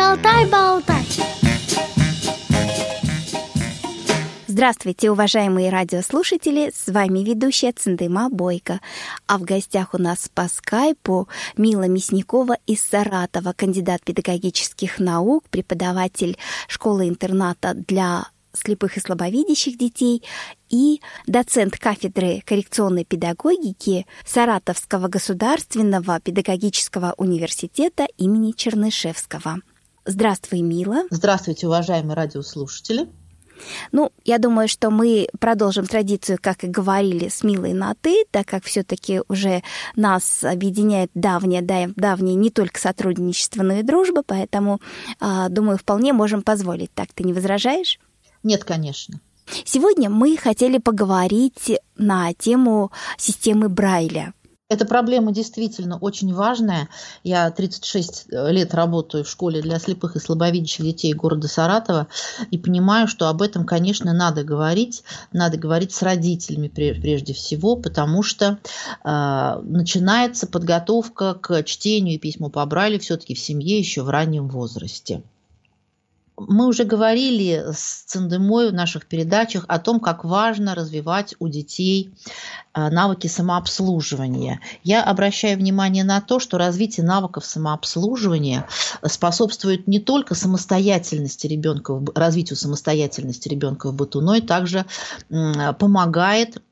Шалтай-болтай Здравствуйте, уважаемые радиослушатели! С вами ведущая Циндыма Бойко. А в гостях у нас по скайпу Мила Мясникова из Саратова, кандидат педагогических наук, преподаватель школы-интерната для слепых и слабовидящих детей и доцент кафедры коррекционной педагогики Саратовского государственного педагогического университета имени Чернышевского. Здравствуй, Мила. Здравствуйте, уважаемые радиослушатели. Ну, я думаю, что мы продолжим традицию, как и говорили, с Милой на «ты», так как все таки уже нас объединяет давняя, давняя не только сотрудничество, но и дружба, поэтому, а, думаю, вполне можем позволить. Так, ты не возражаешь? Нет, конечно. Сегодня мы хотели поговорить на тему системы Брайля – эта проблема действительно очень важная. Я 36 лет работаю в школе для слепых и слабовидящих детей города Саратова и понимаю, что об этом, конечно, надо говорить. Надо говорить с родителями прежде всего, потому что э, начинается подготовка к чтению и письму по Брайлю все-таки в семье еще в раннем возрасте. Мы уже говорили с Цендемой в наших передачах о том, как важно развивать у детей э, навыки самообслуживания. Я обращаю внимание на то, что развитие навыков самообслуживания способствует не только самостоятельности ребенка, развитию самостоятельности ребенка в быту, но и также помогает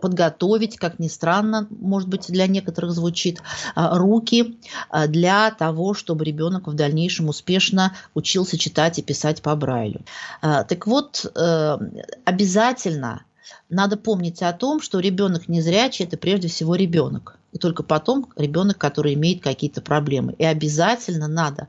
подготовить, как ни странно, может быть, для некоторых звучит, а, руки а, для того, чтобы ребенок в дальнейшем успешно учился читать и писать по Брайлю. А, так вот, э, обязательно надо помнить о том, что ребенок незрячий – это прежде всего ребенок. И только потом ребенок, который имеет какие-то проблемы. И обязательно надо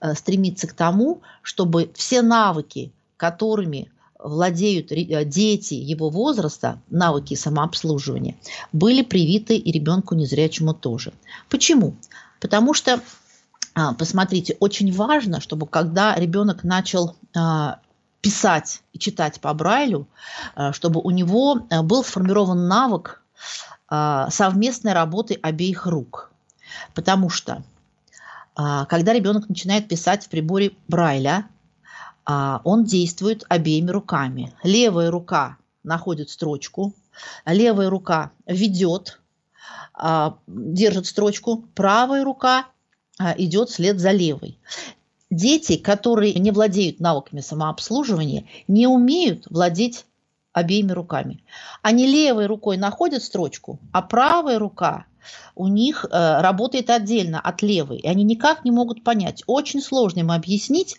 э, стремиться к тому, чтобы все навыки, которыми владеют э, дети его возраста, навыки самообслуживания, были привиты и ребенку незрячему тоже. Почему? Потому что, а, посмотрите, очень важно, чтобы когда ребенок начал а, писать и читать по Брайлю, а, чтобы у него был сформирован навык совместной работы обеих рук. Потому что когда ребенок начинает писать в приборе Брайля, он действует обеими руками. Левая рука находит строчку, левая рука ведет, а, держит строчку, правая рука а, идет вслед за левой. Дети, которые не владеют навыками самообслуживания, не умеют владеть обеими руками. Они левой рукой находят строчку, а правая рука у них э, работает отдельно от левой, и они никак не могут понять. Очень сложно им объяснить,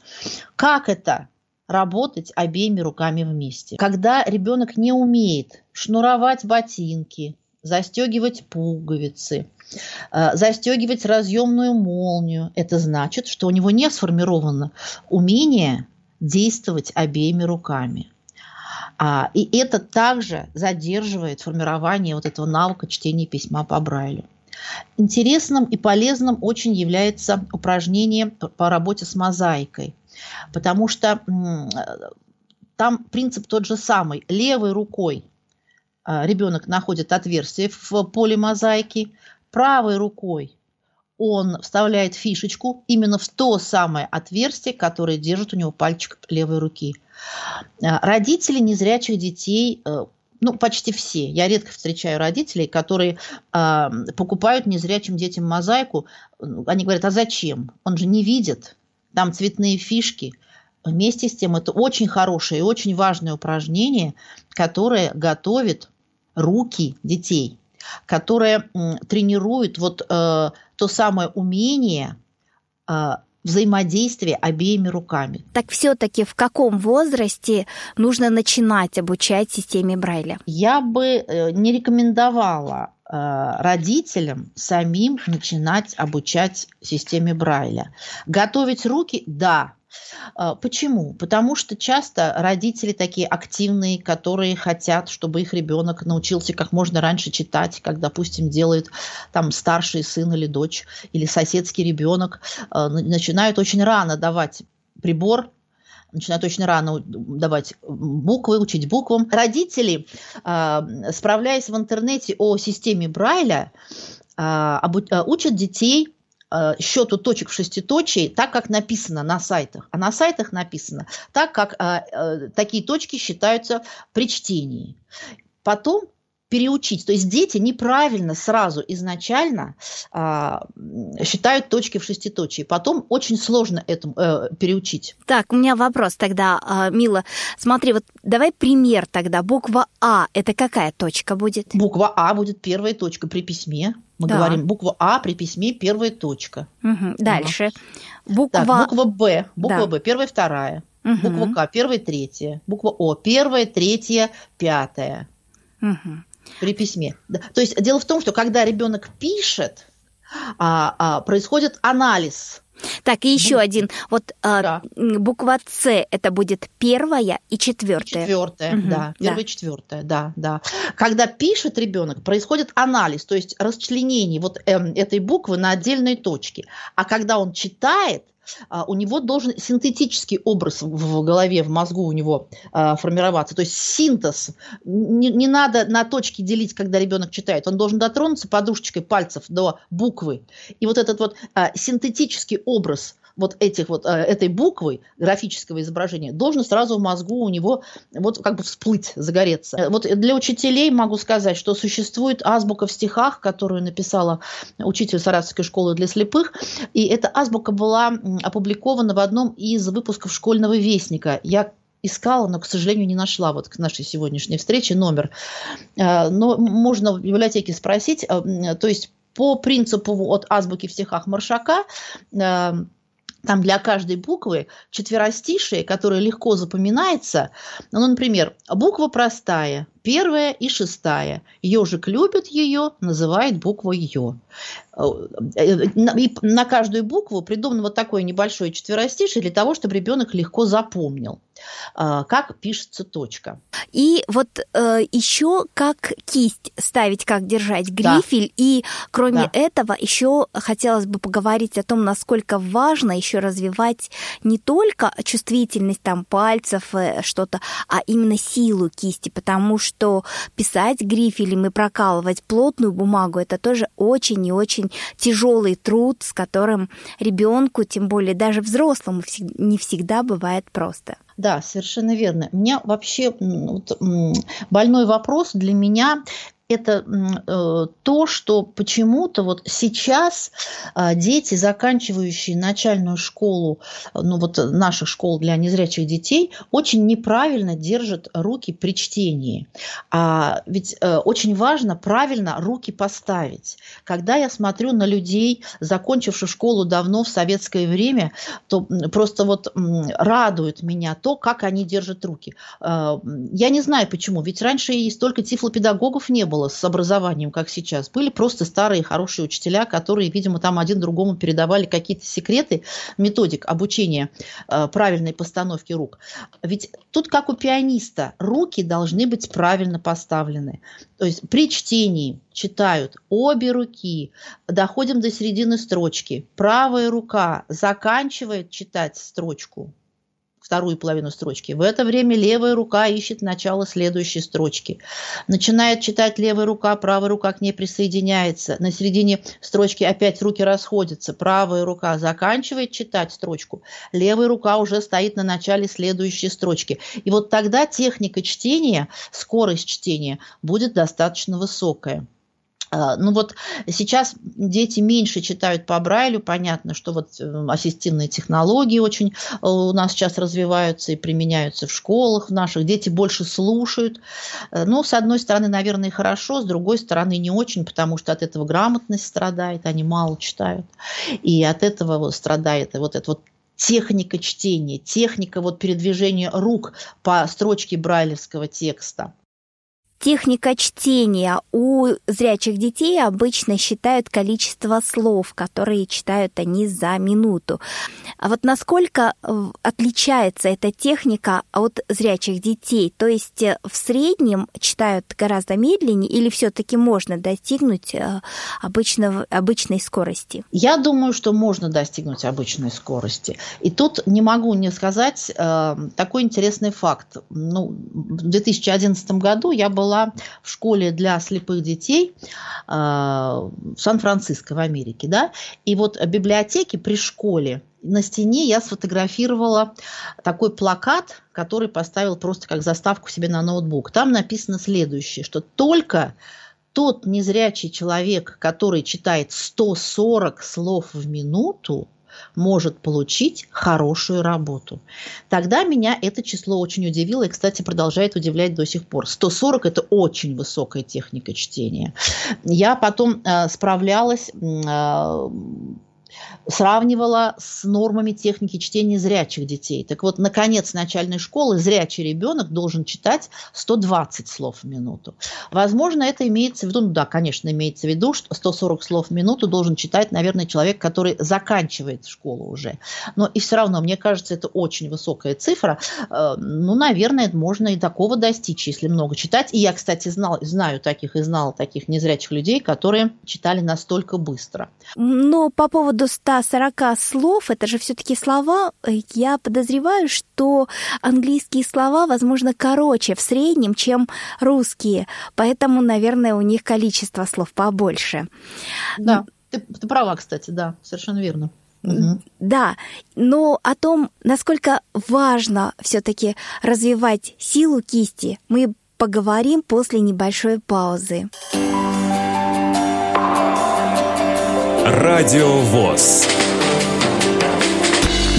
как это работать обеими руками вместе. Когда ребенок не умеет шнуровать ботинки, застегивать пуговицы, э, застегивать разъемную молнию, это значит, что у него не сформировано умение действовать обеими руками. А, и это также задерживает формирование вот этого навыка чтения письма по Брайлю. Интересным и полезным очень является упражнение по работе с мозаикой, потому что там принцип тот же самый. Левой рукой а, ребенок находит отверстие в поле мозаики, правой рукой он вставляет фишечку именно в то самое отверстие, которое держит у него пальчик левой руки. А, родители незрячих детей э, ну, почти все. Я редко встречаю родителей, которые э, покупают незрячим детям мозаику. Они говорят, а зачем? Он же не видит. Там цветные фишки. Вместе с тем, это очень хорошее и очень важное упражнение, которое готовит руки детей, которое э, тренирует вот э, то самое умение э, взаимодействие обеими руками. Так все-таки в каком возрасте нужно начинать обучать системе Брайля? Я бы э, не рекомендовала э, родителям самим начинать обучать системе Брайля. Готовить руки – да, почему? Потому что часто родители такие активные, которые хотят, чтобы их ребенок научился как можно раньше читать, как, допустим, делает там старший сын или дочь, или соседский ребенок, а, начинают очень рано давать прибор начинают очень рано давать буквы, учить буквам. Родители, а, справляясь в интернете о системе Брайля, учат детей счету точек в шеститочии так, как написано на сайтах. А на сайтах написано так, как э, э, такие точки считаются при чтении. Потом переучить. То есть дети неправильно сразу изначально а, считают точки в шеститочии. Потом очень сложно это э, переучить. Так, у меня вопрос тогда, а, Мила. Смотри, вот давай пример тогда. Буква А – это какая точка будет? Буква А будет первая точка при письме. Мы да. говорим буква А при письме первая точка. Угу. Дальше. Буква... Так, буква Б. Буква да. Б первая, вторая. Угу. Буква К первая, третья. Буква О первая, третья, пятая. Угу при письме. То есть дело в том, что когда ребенок пишет, а, а, происходит анализ. Так, и еще Бу... один. Вот а, да. буква С это будет первая и четвертая. Четвертая, угу, да. Первая да. и четвертая, да, да. Когда пишет ребенок, происходит анализ, то есть расчленение вот э, этой буквы на отдельные точки. А когда он читает, а, у него должен синтетический образ в голове, в мозгу у него а, формироваться. То есть синтез. Не, не надо на точки делить, когда ребенок читает. Он должен дотронуться подушечкой пальцев до буквы. И вот этот вот а, синтетический образ вот этих вот, э, этой буквы графического изображения должен сразу в мозгу у него вот как бы всплыть, загореться. Э, вот для учителей могу сказать, что существует азбука в стихах, которую написала учитель Саратовской школы для слепых, и эта азбука была опубликована в одном из выпусков школьного вестника. Я искала, но, к сожалению, не нашла вот к нашей сегодняшней встрече номер. Э, но можно в библиотеке спросить. То есть по принципу от азбуки в стихах Маршака там для каждой буквы четверостишие, которое легко запоминается. Ну, например, буква простая, первая и шестая. Ежик любит ее, называет букву Ё. И на каждую букву придумано вот такое небольшое четверостишее для того, чтобы ребенок легко запомнил, а, как пишется точка. И вот э, еще как кисть ставить, как держать грифель. Да. И кроме да. этого еще хотелось бы поговорить о том, насколько важно еще развивать не только чувствительность там пальцев, э, что-то, а именно силу кисти, потому что писать грифелем и прокалывать плотную бумагу это тоже очень и очень тяжелый труд, с которым ребенку, тем более даже взрослому, не всегда бывает просто. Да, совершенно верно. У меня вообще вот, больной вопрос для меня это э, то, что почему-то вот сейчас э, дети, заканчивающие начальную школу, ну вот наших школ для незрячих детей, очень неправильно держат руки при чтении. А ведь э, очень важно правильно руки поставить. Когда я смотрю на людей, закончивших школу давно в советское время, то просто вот радует меня то, как они держат руки. Э, я не знаю почему, ведь раньше и столько тифлопедагогов не было, было с образованием, как сейчас. Были просто старые хорошие учителя, которые, видимо, там один другому передавали какие-то секреты, методик обучения э, правильной постановки рук. Ведь тут, как у пианиста, руки должны быть правильно поставлены. То есть при чтении читают обе руки, доходим до середины строчки, правая рука заканчивает читать строчку, вторую половину строчки. В это время левая рука ищет начало следующей строчки. Начинает читать левая рука, правая рука к ней присоединяется. На середине строчки опять руки расходятся. Правая рука заканчивает читать строчку. Левая рука уже стоит на начале следующей строчки. И вот тогда техника чтения, скорость чтения будет достаточно высокая. А, ну вот сейчас дети меньше читают по Брайлю, понятно, что вот э, ассистивные технологии очень э, у нас сейчас развиваются и применяются в школах наших, дети больше слушают. Э, ну, с одной стороны, наверное, хорошо, с другой стороны, не очень, потому что от этого грамотность страдает, они мало читают, и от этого страдает вот это вот техника чтения, техника вот передвижения рук по строчке брайлевского текста. Техника чтения у зрячих детей обычно считают количество слов, которые читают они за минуту. А вот насколько э, отличается эта техника от зрячих детей? То есть э, в среднем читают гораздо медленнее или все-таки можно достигнуть э, обычного, обычной скорости? Я думаю, что можно достигнуть обычной скорости. И тут не могу не сказать э, такой интересный факт. Ну, в 2011 году я была была в школе для слепых детей э, в Сан-Франциско в Америке, да, и вот библиотеки при школе на стене я сфотографировала такой плакат, который поставил просто как заставку себе на ноутбук. Там написано следующее, что только тот незрячий человек, который читает 140 слов в минуту, может получить хорошую работу. Тогда меня это число очень удивило и, кстати, продолжает удивлять до сих пор. 140 – это очень высокая техника чтения. Я потом э, справлялась э, сравнивала с нормами техники чтения зрячих детей. Так вот, наконец, начальной школы зрячий ребенок должен читать 120 слов в минуту. Возможно, это имеется в виду, ну да, конечно, имеется в виду, что 140 слов в минуту должен читать, наверное, человек, который заканчивает школу уже. Но и все равно, мне кажется, это очень высокая цифра. Э, ну, наверное, можно и такого достичь, если много читать. И я, кстати, знал, знаю таких и знала таких незрячих людей, которые читали настолько быстро. Но по поводу 140 слов, это же все-таки слова, э, я подозреваю, что английские слова, возможно, короче в среднем, чем русские, поэтому, наверное, у них количество слов побольше. Да, ты, ты права, кстати, да, совершенно верно. Угу. Да, но о том, насколько важно все-таки развивать силу кисти, мы поговорим после небольшой паузы. Радио ВОЗ.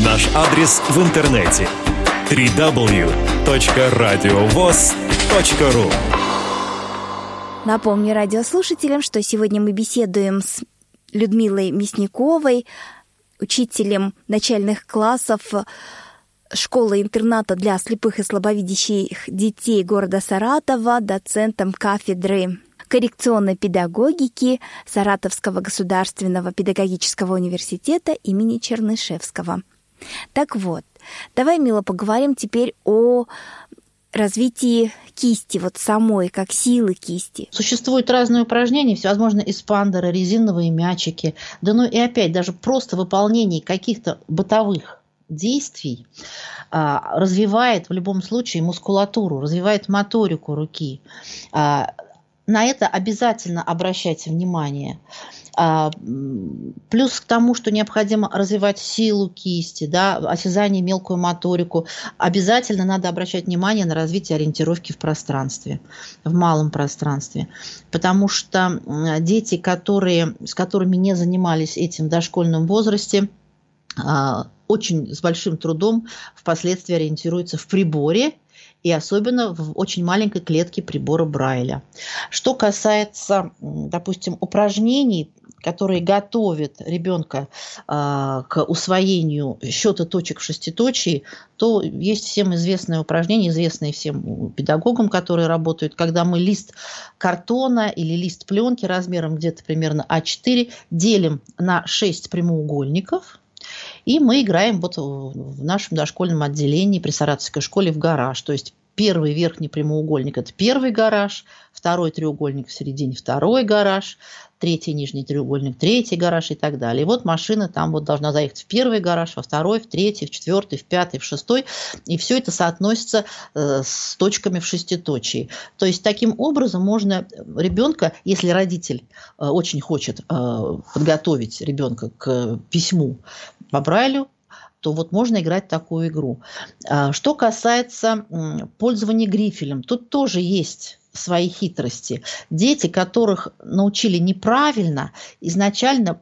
Наш адрес в интернете www.radiovoz.ru Напомню радиослушателям, что сегодня мы беседуем с Людмилой Мясниковой, учителем начальных классов школы-интерната для слепых и слабовидящих детей города Саратова, доцентом кафедры коррекционной педагогики Саратовского государственного педагогического университета имени Чернышевского. Так вот, давай, Мила, поговорим теперь о развитии кисти, вот самой, как силы кисти. Существуют разные упражнения, всевозможные эспандеры, резиновые мячики, да ну и опять даже просто выполнение каких-то бытовых действий а, развивает в любом случае мускулатуру, развивает моторику руки. На это обязательно обращайте внимание. А, плюс к тому, что необходимо развивать силу кисти, да, осязание, мелкую моторику, обязательно надо обращать внимание на развитие ориентировки в пространстве, в малом пространстве. Потому что дети, которые, с которыми не занимались этим в дошкольном возрасте, а, очень с большим трудом впоследствии ориентируются в приборе и особенно в очень маленькой клетке прибора Брайля. Что касается, допустим, упражнений, которые готовят ребенка э, к усвоению счета точек в шеститочии, то есть всем известное упражнение, известное всем педагогам, которые работают, когда мы лист картона или лист пленки размером где-то примерно А4 делим на 6 прямоугольников – и мы играем вот в нашем дошкольном отделении при Саратовской школе в гараж. То есть первый верхний прямоугольник – это первый гараж, второй треугольник в середине – второй гараж, третий нижний треугольник – третий гараж и так далее. И вот машина там вот должна заехать в первый гараж, во второй, в третий, в четвертый, в пятый, в шестой. И все это соотносится э, с точками в шеститочии. То есть таким образом можно ребенка, если родитель э, очень хочет э, подготовить ребенка к письму по Брайлю, то вот можно играть такую игру. А, что касается пользования грифелем, тут тоже есть свои хитрости. Дети, которых научили неправильно, изначально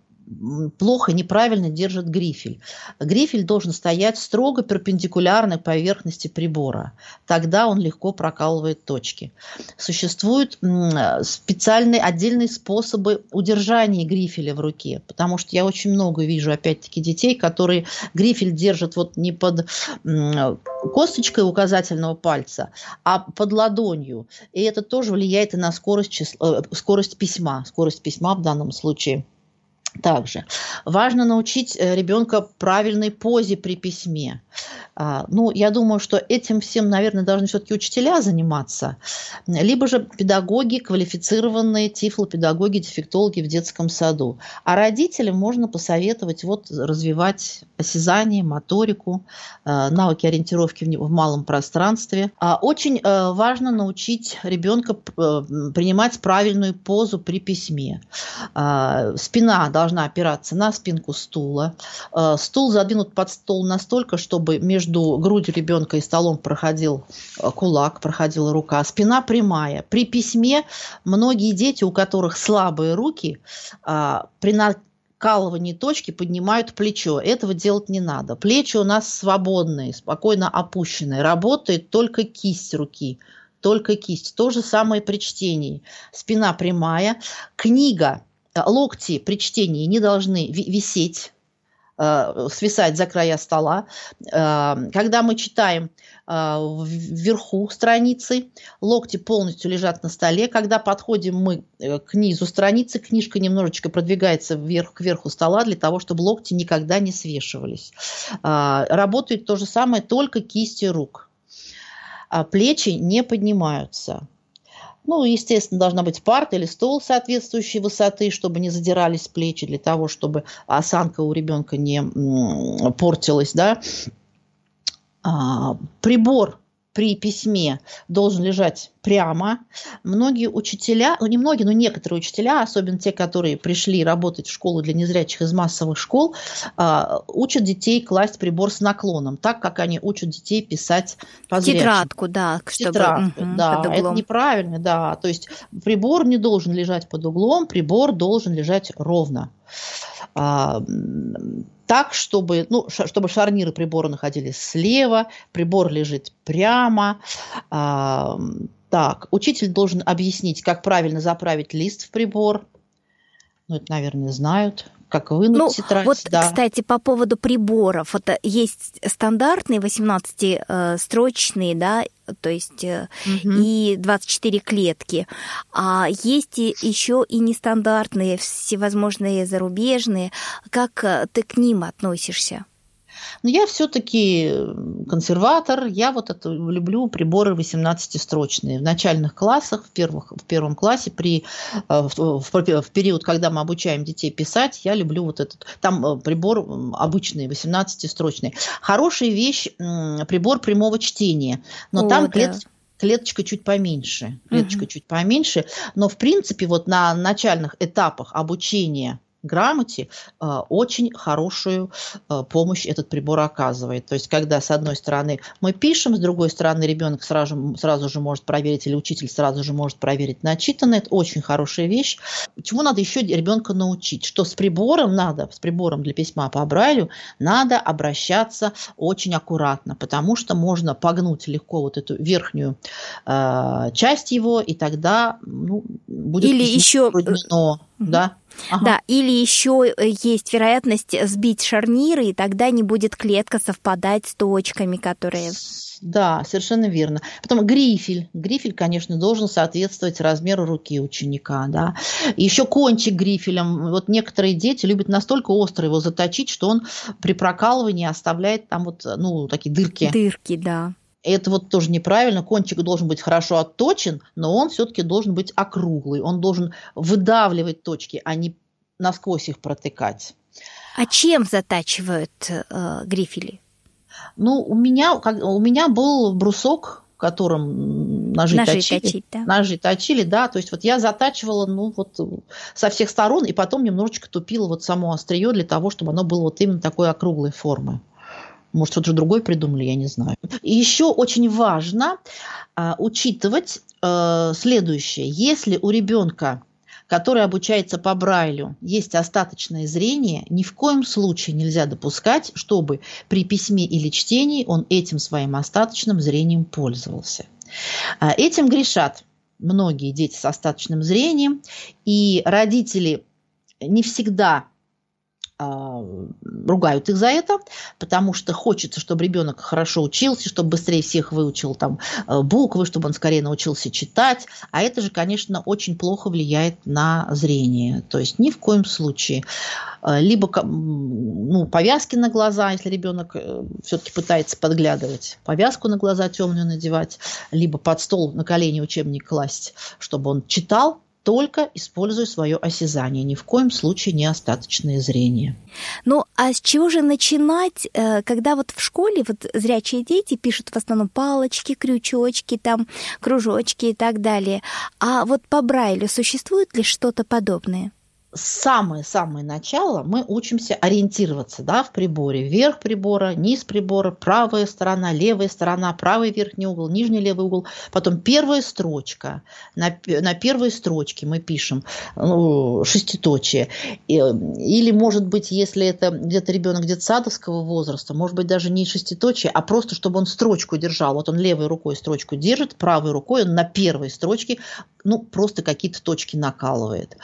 плохо, неправильно держит грифель. Грифель должен стоять строго перпендикулярно поверхности прибора. Тогда он легко прокалывает точки. Существуют специальные отдельные способы удержания грифеля в руке, потому что я очень много вижу, опять-таки, детей, которые грифель держат вот не под косточкой указательного пальца, а под ладонью. И это тоже влияет и на скорость, э, скорость письма, скорость письма в данном случае – также важно научить э, ребенка правильной позе при письме. А, ну, я думаю, что этим всем, наверное, должны все-таки учителя заниматься, либо же педагоги, квалифицированные тифлопедагоги, дефектологи в детском саду. А родителям можно посоветовать вот развивать осязание, моторику, а, навыки ориентировки в малом пространстве. А очень э, важно научить ребенка э, принимать правильную позу при письме. Спина должна опираться на спинку стула. Стул задвинут под стол настолько, чтобы между грудью ребенка и столом проходил э, кулак, проходила рука. Спина прямая. При письме многие дети, у которых слабые руки, а, при накалывании точки поднимают плечо. Этого делать не надо. Плечи у нас свободные, спокойно опущенные. Работает только кисть руки только кисть. То же самое при чтении. Спина прямая. Книга, э, локти при чтении не должны висеть Э, свисать за края стола. Э, когда мы читаем э, вверху страницы, локти полностью лежат на столе. Когда подходим мы к низу страницы, книжка немножечко продвигается вверх, к верху стола для того, чтобы локти никогда не свешивались. Работает то же самое, только кисти рук. А плечи не поднимаются. Ну, естественно, должна быть парта или стол соответствующей высоты, чтобы не задирались плечи, для того, чтобы осанка у ребенка не портилась, да. А, прибор при письме должен лежать прямо. Многие учителя, ну не многие, но некоторые учителя, особенно те, которые пришли работать в школу для незрячих из массовых школ, а, учат детей класть прибор с наклоном, так как они учат детей писать по зрячим. Тетрадку, да. Чтобы, Тетрадку, угу, да. Это неправильно, да. То есть прибор не должен лежать под углом, прибор должен лежать ровно. Так, чтобы, ну, чтобы шарниры прибора находились слева, прибор лежит прямо. А, так, учитель должен объяснить, как правильно заправить лист в прибор. Ну, это, наверное, знают как вынуть ну, тетрадь. Вот, да. кстати, по поводу приборов. Это есть стандартные 18-строчные, да, то есть угу. и 24 клетки. А есть еще и нестандартные, всевозможные зарубежные. Как э, ты к ним относишься? Но я все-таки консерватор, я вот это люблю приборы 18-строчные. В начальных классах, в, первых, в первом классе, при, э, в, в, в период, когда мы обучаем детей писать, я люблю вот этот, там э, прибор обычный, 18-строчный. Хорошая вещь, прибор прямого чтения, но О, там да. клетки клеточка чуть поменьше, клеточка угу. чуть поменьше, но в принципе вот на начальных этапах обучения грамоте а, очень хорошую а, помощь этот прибор оказывает. То есть, когда с одной стороны мы пишем, с другой стороны ребенок сразу, сразу же может проверить, или учитель сразу же может проверить начитанное, это очень хорошая вещь. Чего надо еще ребенка научить? Что с прибором надо, с прибором для письма по Брайлю надо обращаться очень аккуратно, потому что можно погнуть легко вот эту верхнюю э, часть его, и тогда ну, будет Или еще да. Ага. Да, или еще э, есть вероятность сбить шарниры, и тогда не будет клетка совпадать с точками, которые... Да, совершенно верно. Потом грифель. Грифель, конечно, должен соответствовать размеру руки ученика. Да. Еще кончик грифелем. Вот некоторые дети любят настолько остро его заточить, что он при прокалывании оставляет там вот, ну, такие дырки. Дырки, да. Это вот тоже неправильно. Кончик должен быть хорошо отточен, но он все-таки должен быть округлый. Он должен выдавливать точки, а не насквозь их протыкать. А чем затачивают э, грифели? Ну, у меня, как, у меня был брусок, которым ножи, ножи точили. Точить, да? Ножи точили, да. То есть вот я затачивала, ну, вот со всех сторон, и потом немножечко тупила вот само острие для того, чтобы оно было вот именно такой округлой формы. Может, что-то другое придумали, я не знаю. Еще очень важно а, учитывать а, следующее. Если у ребенка который обучается по Брайлю, есть остаточное зрение, ни в коем случае нельзя допускать, чтобы при письме или чтении он этим своим остаточным зрением пользовался. А, этим грешат многие дети с остаточным зрением, и родители не всегда ругают их за это, потому что хочется, чтобы ребенок хорошо учился, чтобы быстрее всех выучил там э, буквы, чтобы он скорее научился читать. А это же, конечно, очень плохо влияет на зрение. То есть ни в коем случае. Э, либо ну, повязки на глаза, если ребенок э, все-таки пытается подглядывать, повязку на глаза темную надевать, либо под стол на колени учебник класть, чтобы он читал, только используя свое осязание, ни в коем случае не остаточное зрение. Ну, а с чего же начинать, э, когда вот в школе вот зрячие дети пишут в основном палочки, крючочки, там, кружочки и так далее, а вот по Брайлю существует ли что-то подобное? Самое-самое начало мы учимся ориентироваться да, в приборе. Верх прибора, низ прибора, правая сторона, левая сторона, правый верхний угол, нижний левый угол. Потом первая строчка. На, на первой строчке мы пишем ну, шеститочие. Или, может быть, если это где-то ребенок детсадовского возраста, может быть, даже не шеститочие, а просто, чтобы он строчку держал. Вот он левой рукой строчку держит, правой рукой он на первой строчке ну, просто какие-то точки накалывает.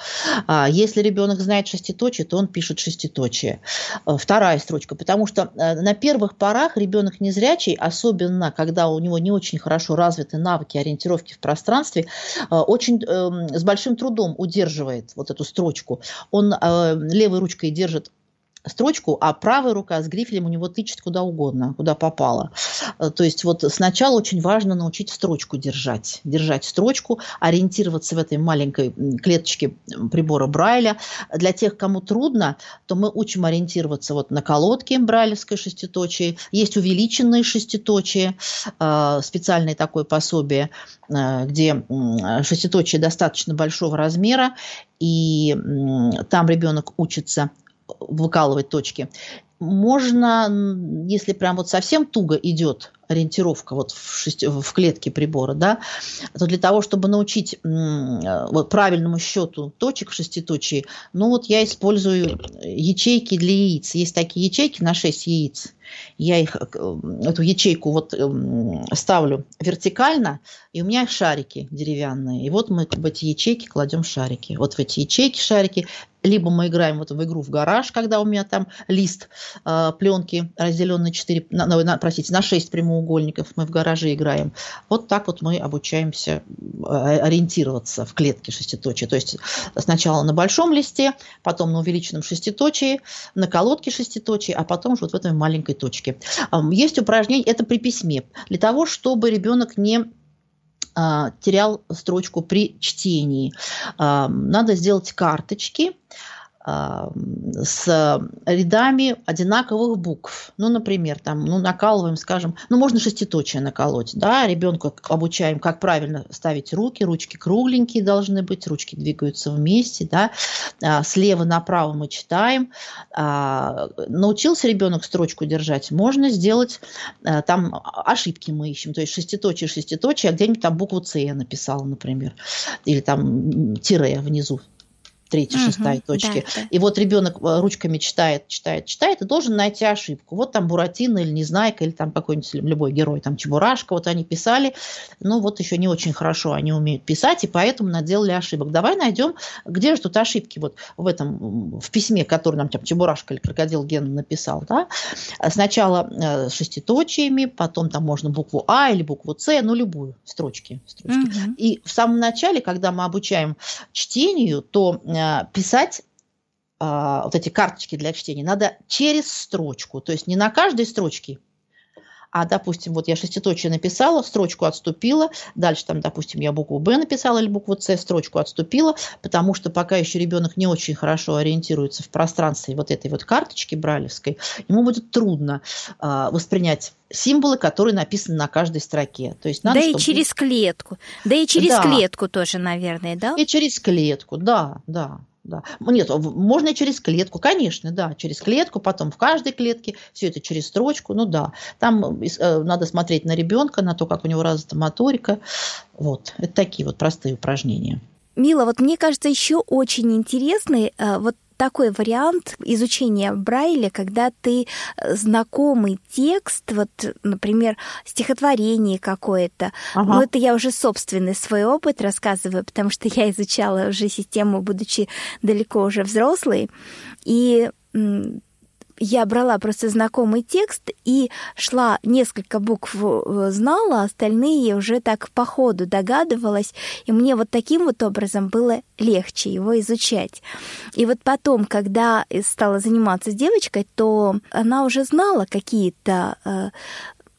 А если ребенок знает шеститочие, то он пишет шеститочие. Э, вторая строчка, потому что э, на первых порах ребенок незрячий, особенно когда у него не очень хорошо развиты навыки ориентировки в пространстве, э, очень эм, с большим трудом удерживает вот эту строчку. Он левой ручкой держит строчку, а правая рука с грифелем у него тычет куда угодно, куда попало. Э, то есть вот сначала очень важно научить строчку держать, держать строчку, ориентироваться в этой маленькой клеточке прибора Брайля. Для тех, кому трудно, то мы учим ориентироваться вот на колодке брайлевской шеститочие. Есть увеличенные шеститочие, э, специальное такое пособие, э, где шеститочие достаточно большого размера, и там ребенок учится выкалывать точки. Можно, если прям вот совсем туго идет ориентировка вот в, шести, в клетке прибора, да, то для того, чтобы научить вот, правильному счету точек в шеститочии, ну вот я использую ячейки для яиц. Есть такие ячейки на 6 яиц. Я их, э, эту ячейку вот эм, ставлю вертикально, и у меня шарики деревянные. И вот мы в эти ячейки кладем шарики. Вот в эти ячейки шарики либо мы играем вот в игру в гараж, когда у меня там лист э, пленки разделен на 4, на, на, простите, на 6 прямоугольников, мы в гараже играем. Вот так вот мы обучаемся э, ориентироваться в клетке шеститочия. То есть сначала на большом листе, потом на увеличенном шеститочии, на колодке шеститочия, а потом уже вот в этой маленькой точке. Есть упражнение, это при письме, для того, чтобы ребенок не а, терял строчку при чтении. Надо сделать карточки, с рядами одинаковых букв. Ну, например, там, ну, накалываем, скажем, ну, можно шеститочие наколоть, да, ребенку обучаем, как правильно ставить руки, ручки кругленькие должны быть, ручки двигаются вместе, да, а, слева направо мы читаем. А, научился ребенок строчку держать, можно сделать, а, там ошибки мы ищем, то есть шеститочие, шеститочие, а где-нибудь там букву С я написала, например, или там тире внизу третья, угу, шестая точки. Да, да. И вот ребенок э, ручками читает, читает, читает, и должен найти ошибку. Вот там Буратино или Незнайка, или там какой-нибудь любой герой, там Чебурашка, вот они писали, ну вот еще не очень хорошо они умеют писать, и поэтому наделали ошибок. Давай найдем, где же тут ошибки вот в этом, в письме, которое нам там Чебурашка или Крокодил Ген написал, да. Сначала э, шеститочиями, потом там можно букву А или букву С, ну любую строчки. строчки. Угу. И в самом начале, когда мы обучаем чтению, то писать э, вот эти карточки для чтения надо через строчку, то есть не на каждой строчке а, допустим, вот я шеститочие написала, строчку отступила, дальше там, допустим, я букву Б написала или букву С, строчку отступила, потому что пока еще ребенок не очень хорошо ориентируется в пространстве вот этой вот карточки бралевской, ему будет трудно э, воспринять символы, которые написаны на каждой строке. То есть надо, да чтобы... и через клетку. Да и через да. клетку тоже, наверное, да? И через клетку, да, да да. Нет, можно через клетку, конечно, да, через клетку, потом в каждой клетке, все это через строчку, ну да. Там э, надо смотреть на ребенка, на то, как у него развита моторика. Вот, это такие вот простые упражнения. Мила, вот мне кажется, еще очень интересный э, вот такой вариант изучения Брайля, когда ты э, знакомый текст, вот, например, стихотворение какое-то, ага. ну, это я уже собственный свой опыт рассказываю, потому что я изучала уже систему, будучи далеко уже взрослой, и я брала просто знакомый текст и шла несколько букв э, знала, остальные уже так по ходу догадывалась, и мне вот таким вот образом было легче его изучать. И вот потом, когда стала заниматься с девочкой, то она уже знала какие-то э,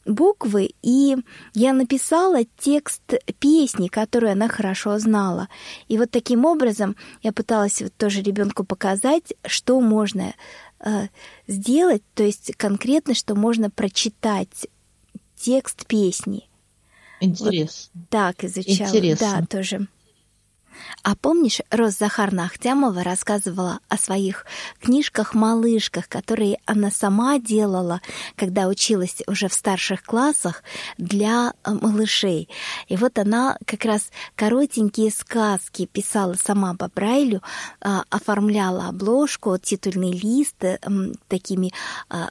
буквы, и я написала текст песни, которую она хорошо знала. И вот таким образом я пыталась вот тоже ребенку показать, что можно сделать, то есть конкретно, что можно прочитать текст песни. Интересно. Вот так изучала. Интересно. Да, тоже. А помнишь, Рос Захарна Ахтямова рассказывала о своих книжках-малышках, которые она сама делала, когда училась уже в старших классах для э, малышей. И вот она как раз коротенькие сказки писала сама по Брайлю, а, оформляла обложку, титульный лист э, такими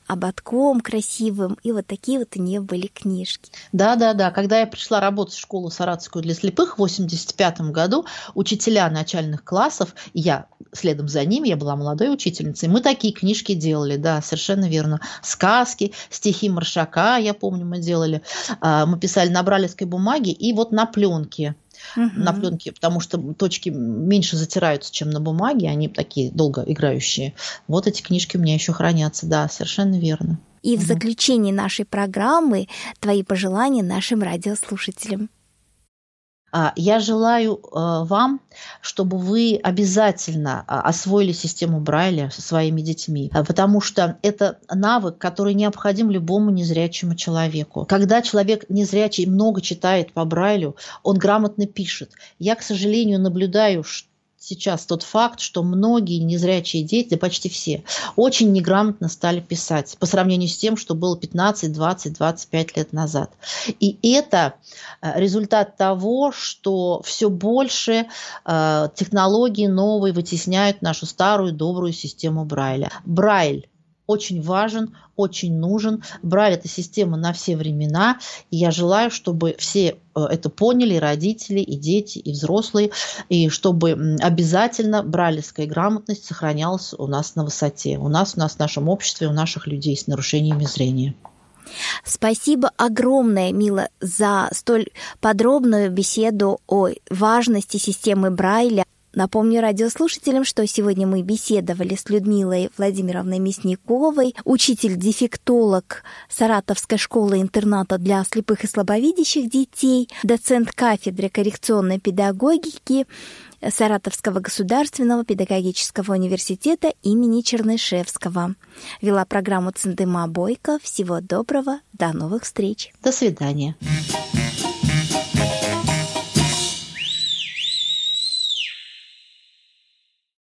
ободком красивым, и вот такие вот у нее были книжки. Да-да-да, когда я пришла работать в школу Саратовскую для слепых в 85 году, учителя начальных классов, я следом за ними, я была молодой учительницей, мы такие книжки делали, да, совершенно верно. Сказки, стихи Маршака, я помню, мы делали. А, мы писали на бралевской бумаге и вот на пленке. Угу. на пленке, потому что точки меньше затираются, чем на бумаге, они такие долго играющие. Вот эти книжки у меня еще хранятся, да, совершенно верно. И угу. в заключении нашей программы твои пожелания нашим радиослушателям. А, я желаю а, вам, чтобы вы обязательно а, освоили систему Брайля со своими детьми, потому что это навык, который необходим любому незрячему человеку. Когда человек незрячий много читает по Брайлю, он грамотно пишет. Я, к сожалению, наблюдаю, что сейчас тот факт, что многие незрячие дети, да почти все, очень неграмотно стали писать по сравнению с тем, что было 15, 20, 25 лет назад. И это э, результат того, что все больше э, технологии новые вытесняют нашу старую добрую систему Брайля. Брайль очень важен, очень нужен. Брайль – это система на все времена. И я желаю, чтобы все э, это поняли, и родители, и дети, и взрослые, и чтобы обязательно брайлевская грамотность сохранялась у нас на высоте. У нас, у нас в нашем обществе, у наших людей с нарушениями зрения. Спасибо огромное, Мила, за столь подробную беседу о важности системы Брайля. Напомню радиослушателям, что сегодня мы беседовали с Людмилой Владимировной Мясниковой, учитель-дефектолог Саратовской школы-интерната для слепых и слабовидящих детей, доцент кафедры коррекционной педагогики Саратовского государственного педагогического университета имени Чернышевского. Вела программу Цендыма Бойко. Всего доброго, до новых встреч. До свидания.